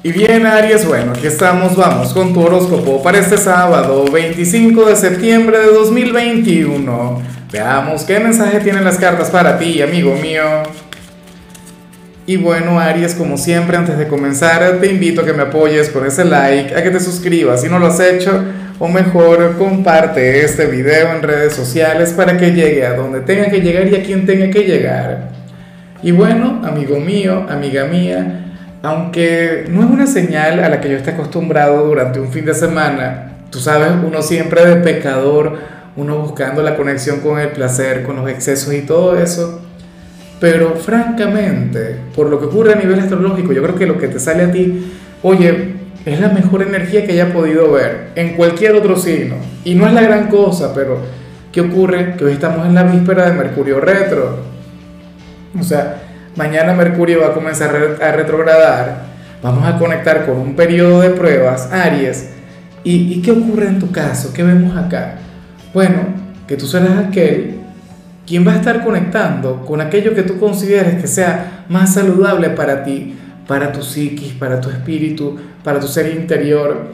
Y bien, Aries, bueno, aquí estamos, vamos con tu horóscopo para este sábado, 25 de septiembre de 2021. Veamos qué mensaje tienen las cartas para ti, amigo mío. Y bueno, Aries, como siempre, antes de comenzar, te invito a que me apoyes con ese like, a que te suscribas si no lo has hecho, o mejor, comparte este video en redes sociales para que llegue a donde tenga que llegar y a quien tenga que llegar. Y bueno, amigo mío, amiga mía, aunque no es una señal a la que yo esté acostumbrado durante un fin de semana, tú sabes, uno siempre de pecador, uno buscando la conexión con el placer, con los excesos y todo eso. Pero francamente, por lo que ocurre a nivel astrológico, yo creo que lo que te sale a ti, oye, es la mejor energía que haya podido ver en cualquier otro signo. Y no es la gran cosa, pero ¿qué ocurre? Que hoy estamos en la víspera de Mercurio retro. O sea, Mañana Mercurio va a comenzar a retrogradar. Vamos a conectar con un periodo de pruebas, Aries. ¿Y, qué ocurre en tu caso? ¿Qué vemos acá? Bueno, que tú serás aquel quien va a estar conectando con aquello que tú consideres que sea más saludable para ti, para tu psiquis, para tu espíritu, para tu ser interior.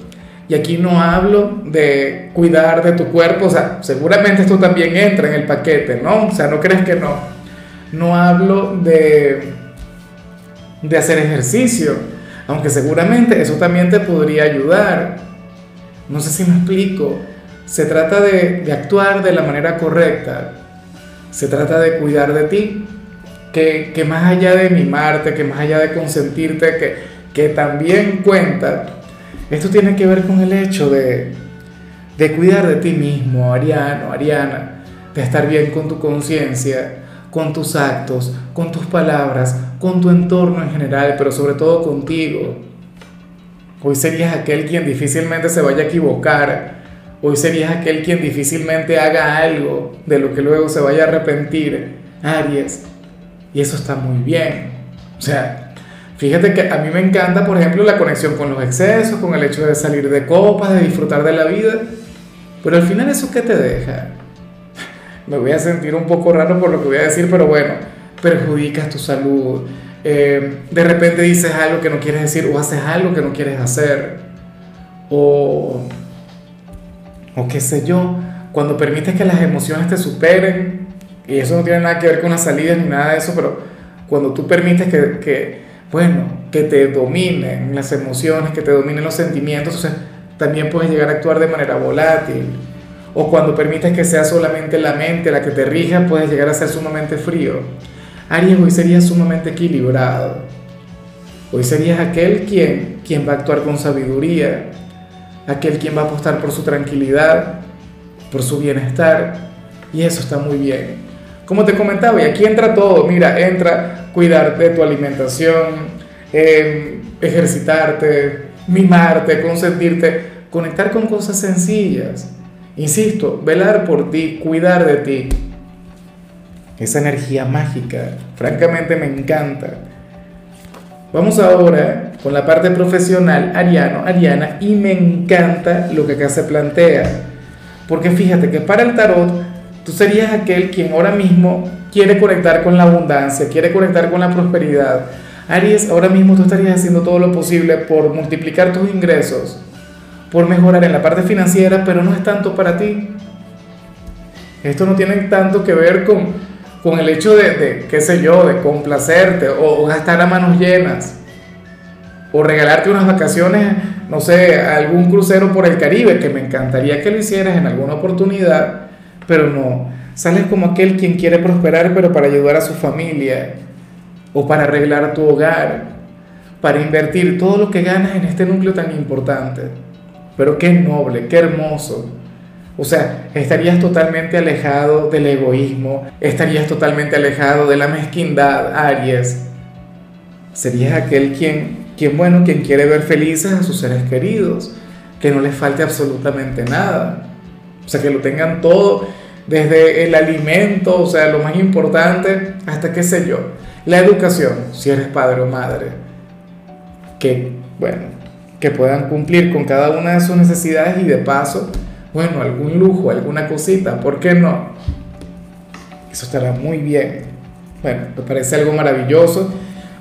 Y aquí no hablo de cuidar de tu cuerpo, o sea, seguramente esto también entra en el paquete, ¿no? O sea, no crees que no no hablo de, de hacer ejercicio, aunque seguramente eso también te podría ayudar. No sé si me explico. Se trata de, actuar de la manera correcta. Se trata de cuidar de ti. Que, que, más allá de mimarte, que más allá de consentirte, que, que también cuenta, esto tiene que ver con el hecho de, de cuidar de ti mismo, Ariano, Ariana, de estar bien con tu conciencia, con tus actos, con tus palabras, con tu entorno en general, pero sobre todo contigo. Hoy serías aquel quien difícilmente se vaya a equivocar. Hoy serías aquel quien difícilmente haga algo de lo que luego se vaya a arrepentir. Aries. Y eso está muy bien. O sea, fíjate que a mí me encanta, por ejemplo, la conexión con los excesos, con el hecho de salir de copas, de disfrutar de la vida. Pero al final eso qué te deja? Me voy a sentir un poco raro por lo que voy a decir, pero bueno, perjudicas tu salud. Eh, de repente dices algo que no quieres decir o haces algo que no quieres hacer. O, o qué sé yo, cuando permites que las emociones te superen, y eso no tiene nada que ver con las salidas ni nada de eso, pero cuando tú permites que, bueno, que te dominen las emociones, que te dominen los sentimientos, también puedes llegar a actuar de manera volátil o cuando permites que sea solamente la mente la que te rija, puedes llegar a ser sumamente frío. Aries, hoy serías sumamente equilibrado. Hoy serías aquel quien, quien va a actuar con sabiduría, aquel quien va a apostar por su tranquilidad, por su bienestar, y eso está muy bien. Como te comentaba, y aquí entra todo, mira, entra cuidar de tu alimentación, em, ejercitarte, mimarte, consentirte, conectar con cosas sencillas Insisto, velar por ti, cuidar de ti. Esa energía mágica, francamente me encanta. Vamos ahora con la parte profesional, Ariano, Ariana, y me encanta lo que acá se plantea. Porque fíjate que para el tarot, tú serías aquel quien ahora mismo quiere conectar con la abundancia, quiere conectar con la prosperidad. Aries, ahora mismo tú estarías haciendo todo lo posible por multiplicar tus ingresos, por mejorar en la parte financiera, pero no es tanto para ti. Esto no tiene tanto que ver con, con el hecho de, qué sé yo, de complacerte o, gastar a manos llenas o regalarte unas vacaciones, no sé, algún crucero por el Caribe, que me encantaría que lo hicieras en alguna oportunidad, pero no. Sales como aquel quien quiere prosperar, pero para ayudar a su familia o para arreglar tu hogar, para invertir todo lo que ganas en este núcleo tan importante. Pero qué noble, qué hermoso. O sea, estarías totalmente alejado del egoísmo, estarías totalmente alejado de la mezquindad, Aries. Serías aquel quien, quien, bueno, quien quiere ver felices a sus seres queridos, que no les falte absolutamente nada. O sea, que lo tengan todo, desde el alimento, o sea, lo más importante, hasta qué sé yo, la educación, si eres padre o madre. Que, bueno, que puedan cumplir con cada una de sus necesidades y de paso, bueno, algún lujo, alguna cosita, ¿por qué no? Eso estará muy bien. Bueno, me parece algo maravilloso.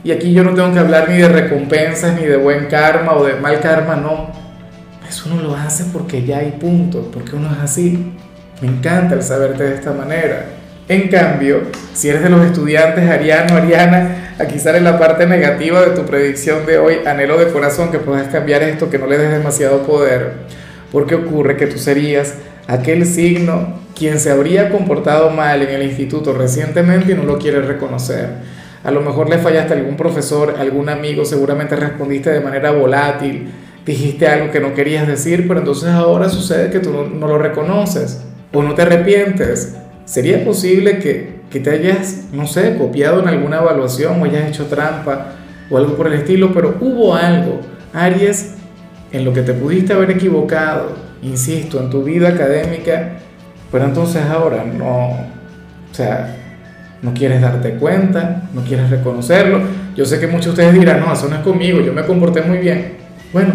Y aquí yo no tengo que hablar ni de recompensas, ni de buen karma o de mal karma, no. Eso uno lo hace porque ya hay punto, porque uno es así. Me encanta el saberte de esta manera. En cambio, si eres de los estudiantes Ariano, Ariana, aquí sale la parte negativa de tu predicción de hoy, anhelo de corazón que puedas cambiar esto, que no le des demasiado poder, porque ocurre que tú serías aquel signo quien se habría comportado mal en el instituto recientemente y no lo quiere reconocer. A lo mejor le fallaste a algún profesor, algún amigo, seguramente respondiste de manera volátil, dijiste algo que no querías decir, pero entonces ahora sucede que tú no, no lo reconoces o no te arrepientes ¿Sería posible que, que, te hayas, no sé, copiado en alguna evaluación o hayas hecho trampa o algo por el estilo, pero hubo algo, Aries, en lo que te pudiste haber equivocado, insisto, en tu vida académica, pero entonces ahora no, o sea, no quieres darte cuenta, no quieres reconocerlo. Yo sé que muchos de ustedes dirán, no, eso no es conmigo, yo me comporté muy bien. Bueno,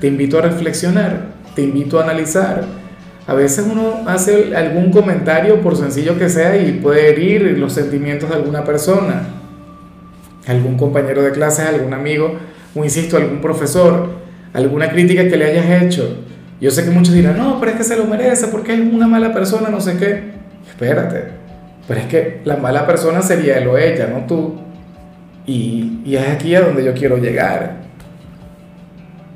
te invito a reflexionar, te invito a analizar a veces uno hace algún comentario, por sencillo que sea, y puede herir los sentimientos de alguna persona, algún compañero de clase, algún amigo, o insisto, algún profesor, alguna crítica que le hayas hecho. Yo sé que muchos dirán, no, pero es que se lo merece, porque es una mala persona, no sé qué. Espérate, pero es que la mala persona sería él o ella, no tú. Y, y es aquí a donde yo quiero llegar.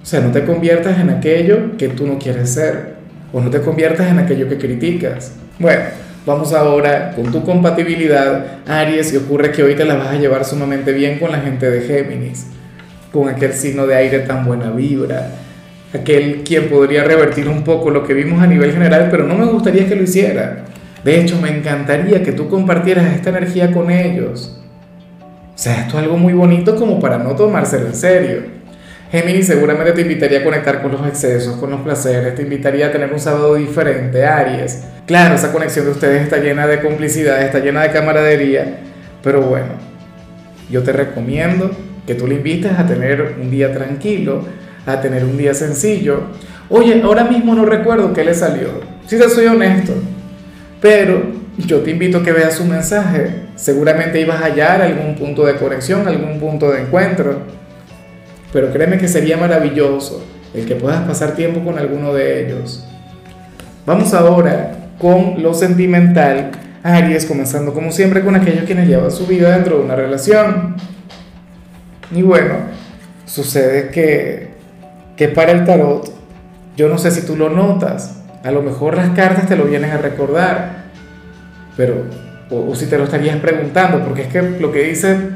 O sea, no te conviertas en aquello que tú no quieres ser o no te conviertas en aquello que criticas. Bueno, vamos ahora con tu compatibilidad, Aries, y ocurre que hoy te la vas a llevar sumamente bien con la gente de Géminis, con aquel signo de aire tan buena vibra, aquel quien podría revertir un poco lo que vimos a nivel general, pero no me gustaría que lo hiciera. De hecho, me encantaría que tú compartieras esta energía con ellos. O sea, esto es algo muy bonito como para no tomárselo en serio. Géminis seguramente te invitaría a conectar con los excesos, con los placeres, te invitaría a tener un sábado diferente, Aries. Claro, esa conexión de ustedes está llena de complicidad, está llena de camaradería, pero bueno, yo te recomiendo que tú le invites a tener un día tranquilo, a tener un día sencillo. Oye, ahora mismo no recuerdo qué le salió, si te soy honesto, pero yo te invito a que veas su mensaje. Seguramente ibas a hallar algún punto de conexión, algún punto de encuentro pero créeme que sería maravilloso el que puedas pasar tiempo con alguno de ellos. Vamos ahora con lo sentimental. Aries, comenzando como siempre con aquellos quienes llevan su vida dentro de una relación. Y bueno, sucede que, que para el tarot, yo no sé si tú lo notas, a lo mejor las cartas te lo vienen a recordar, pero, o, o si te lo estarías preguntando, porque es que lo que dice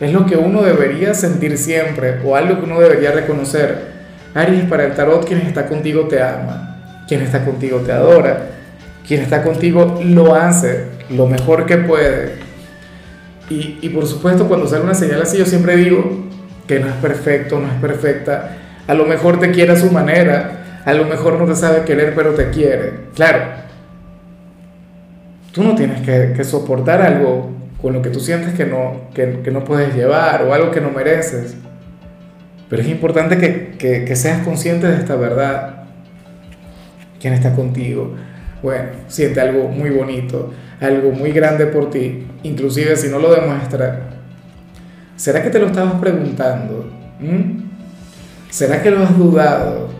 es lo que uno debería sentir siempre o algo que uno debería reconocer. Aries, para el tarot, quien está contigo te ama, quien está contigo te adora, quien está contigo lo hace lo mejor que puede. Y, y por supuesto, cuando sale una señal así, yo siempre digo que no es perfecto, no es perfecta. A lo mejor te quiere a su manera, a lo mejor no te sabe querer, pero te quiere. Claro, tú no tienes que, que soportar algo con lo que tú sientes que no, que, no puedes llevar o algo que no mereces. Pero es importante que seas consciente de esta verdad. ¿Quién está contigo? Bueno, siente algo muy bonito, algo muy grande por ti, inclusive si no lo demuestra. ¿Será que te lo estabas preguntando? ¿Mm? ¿Será que lo has dudado?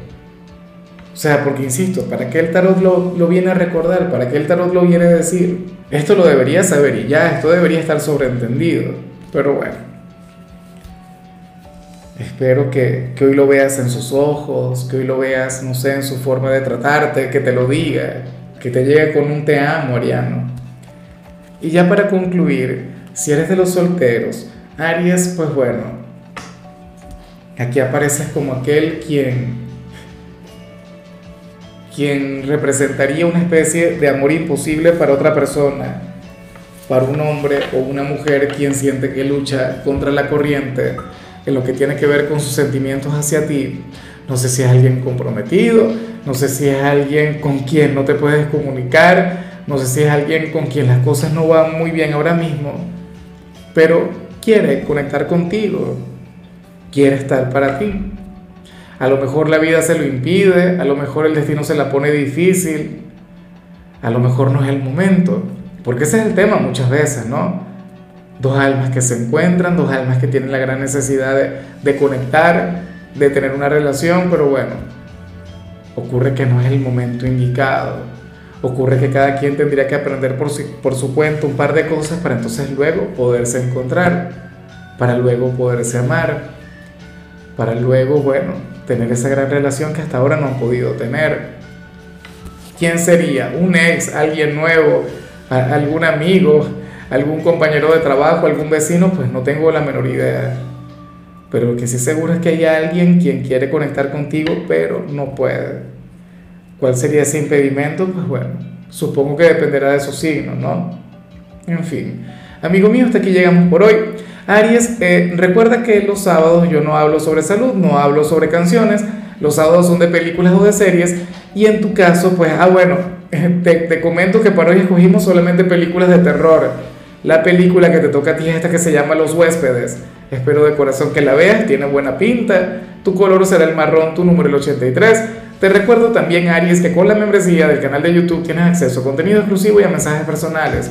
O sea, porque insisto, ¿para qué el tarot lo, lo, viene a recordar? ¿Para qué el tarot lo viene a decir? Esto lo debería saber y ya, esto debería estar sobreentendido. Pero bueno, espero que, que hoy lo veas en sus ojos, que hoy lo veas, no sé, en su forma de tratarte, que te lo diga, que te llegue con un te amo, Ariano. Y ya para concluir, si eres de los solteros, Aries, pues bueno, aquí apareces como aquel quien quien representaría una especie de amor imposible para otra persona, para un hombre o una mujer quien siente que lucha contra la corriente en lo que tiene que ver con sus sentimientos hacia ti. No sé si es alguien comprometido, no sé si es alguien con quien no te puedes comunicar, no sé si es alguien con quien las cosas no van muy bien ahora mismo, pero quiere conectar contigo, quiere estar para ti. A lo mejor la vida se lo impide, a lo mejor el destino se la pone difícil, a lo mejor no es el momento, porque ese es el tema muchas veces, ¿no? Dos almas que se encuentran, dos almas que tienen la gran necesidad de, conectar, de tener una relación, pero bueno, ocurre que no es el momento indicado. Ocurre que cada quien tendría que aprender por su, por su cuenta un par de cosas para entonces luego poderse encontrar, para luego poderse amar, para luego, bueno, tener esa gran relación que hasta ahora no han podido tener. ¿Quién sería? ¿Un ex? ¿Alguien nuevo? ¿Algún amigo? algún compañero de trabajo, algún vecino, pues no tengo la menor idea. Pero lo que sí seguro es que hay alguien quien quiere conectar contigo, pero no puede. ¿Cuál sería ese impedimento? Pues bueno, supongo que dependerá de esos signos, ¿no? En fin, amigo mío, hasta aquí llegamos por hoy. Aries, eh, recuerda que los sábados yo no hablo sobre salud, no hablo sobre canciones, los sábados son de películas o de series, y en tu caso, pues, ah, bueno, te, te comento que para hoy escogimos solamente películas de terror la película que te toca a ti es esta que se llama Los huéspedes. Espero de corazón que la veas, tiene buena pinta. Tu color será el marrón, tu número el 83. Te recuerdo también, Aries, que con la membresía del canal de YouTube tienes acceso a contenido exclusivo y a mensajes personales.